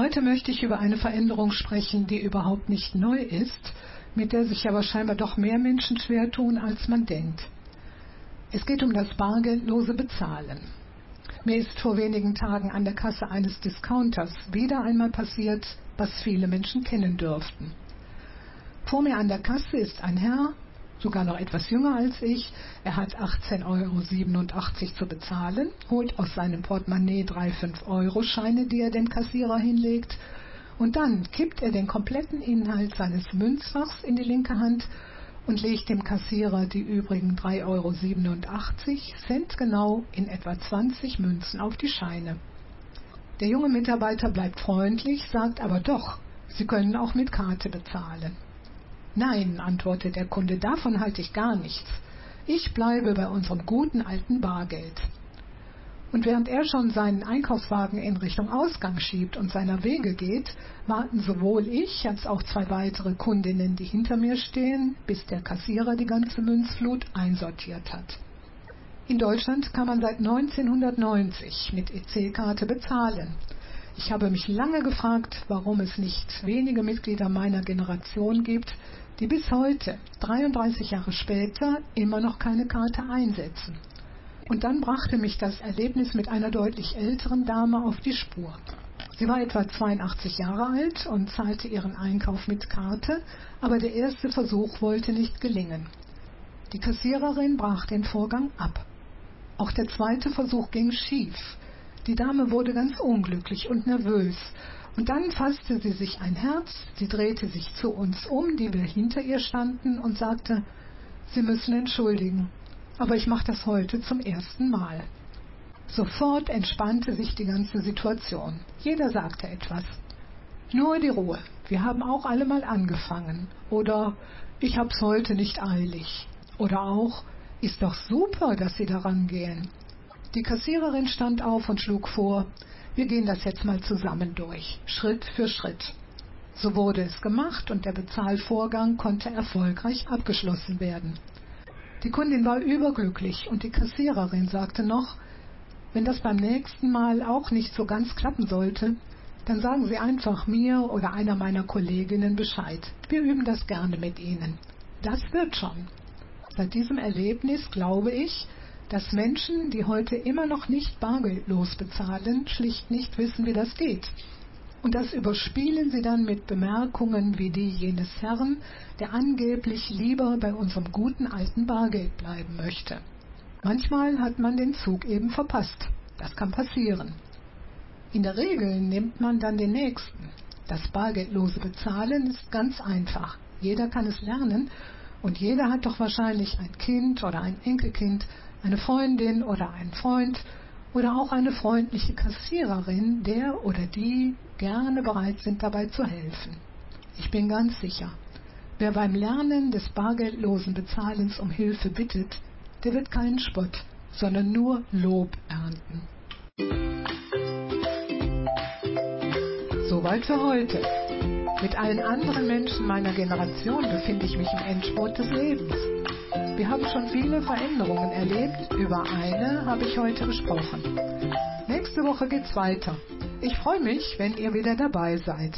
Heute möchte ich über eine Veränderung sprechen, die überhaupt nicht neu ist, mit der sich aber scheinbar doch mehr Menschen schwer tun, als man denkt. Es geht um das bargeldlose Bezahlen. Mir ist vor wenigen Tagen an der Kasse eines Discounters wieder einmal passiert, was viele Menschen kennen dürften. Vor mir an der Kasse ist ein Herr, sogar noch etwas jünger als ich. Er hat 18,87 Euro zu bezahlen, holt aus seinem Portemonnaie drei 5-Euro-Scheine, die er dem Kassierer hinlegt, und dann kippt er den kompletten Inhalt seines Münzfachs in die linke Hand und legt dem Kassierer die übrigen 3,87 Euro centgenau in etwa 20 Münzen auf die Scheine. Der junge Mitarbeiter bleibt freundlich, sagt aber doch, Sie können auch mit Karte bezahlen. Nein, antwortet der Kunde, davon halte ich gar nichts. Ich bleibe bei unserem guten alten Bargeld. Und während er schon seinen Einkaufswagen in Richtung Ausgang schiebt und seiner Wege geht, warten sowohl ich als auch zwei weitere Kundinnen, die hinter mir stehen, bis der Kassierer die ganze Münzflut einsortiert hat. In Deutschland kann man seit 1990 mit EC-Karte bezahlen. Ich habe mich lange gefragt, warum es nicht wenige Mitglieder meiner Generation gibt, die bis heute, 33 Jahre später, immer noch keine Karte einsetzen. Und dann brachte mich das Erlebnis mit einer deutlich älteren Dame auf die Spur. Sie war etwa 82 Jahre alt und zahlte ihren Einkauf mit Karte, aber der erste Versuch wollte nicht gelingen. Die Kassiererin brach den Vorgang ab. Auch der zweite Versuch ging schief. Die Dame wurde ganz unglücklich und nervös. Und dann fasste sie sich ein Herz, sie drehte sich zu uns um, die wir hinter ihr standen, und sagte, Sie müssen entschuldigen, aber ich mache das heute zum ersten Mal. Sofort entspannte sich die ganze Situation. Jeder sagte etwas. Nur die Ruhe. Wir haben auch alle mal angefangen. Oder ich hab's heute nicht eilig. Oder auch, ist doch super, dass Sie daran gehen. Die Kassiererin stand auf und schlug vor, wir gehen das jetzt mal zusammen durch, Schritt für Schritt. So wurde es gemacht und der Bezahlvorgang konnte erfolgreich abgeschlossen werden. Die Kundin war überglücklich und die Kassiererin sagte noch, wenn das beim nächsten Mal auch nicht so ganz klappen sollte, dann sagen Sie einfach mir oder einer meiner Kolleginnen Bescheid. Wir üben das gerne mit Ihnen. Das wird schon. Seit diesem Erlebnis glaube ich, dass Menschen, die heute immer noch nicht bargeldlos bezahlen, schlicht nicht wissen, wie das geht. Und das überspielen sie dann mit Bemerkungen wie die jenes Herrn, der angeblich lieber bei unserem guten alten Bargeld bleiben möchte. Manchmal hat man den Zug eben verpasst. Das kann passieren. In der Regel nimmt man dann den nächsten. Das bargeldlose Bezahlen ist ganz einfach. Jeder kann es lernen und jeder hat doch wahrscheinlich ein Kind oder ein Enkelkind, eine Freundin oder ein Freund oder auch eine freundliche Kassiererin, der oder die gerne bereit sind, dabei zu helfen. Ich bin ganz sicher, wer beim Lernen des bargeldlosen Bezahlens um Hilfe bittet, der wird keinen Spott, sondern nur Lob ernten. Soweit für heute. Mit allen anderen Menschen meiner Generation befinde ich mich im Endspurt des Lebens. Wir haben schon viele Veränderungen erlebt. Über eine habe ich heute gesprochen. Nächste Woche geht's weiter. Ich freue mich, wenn ihr wieder dabei seid.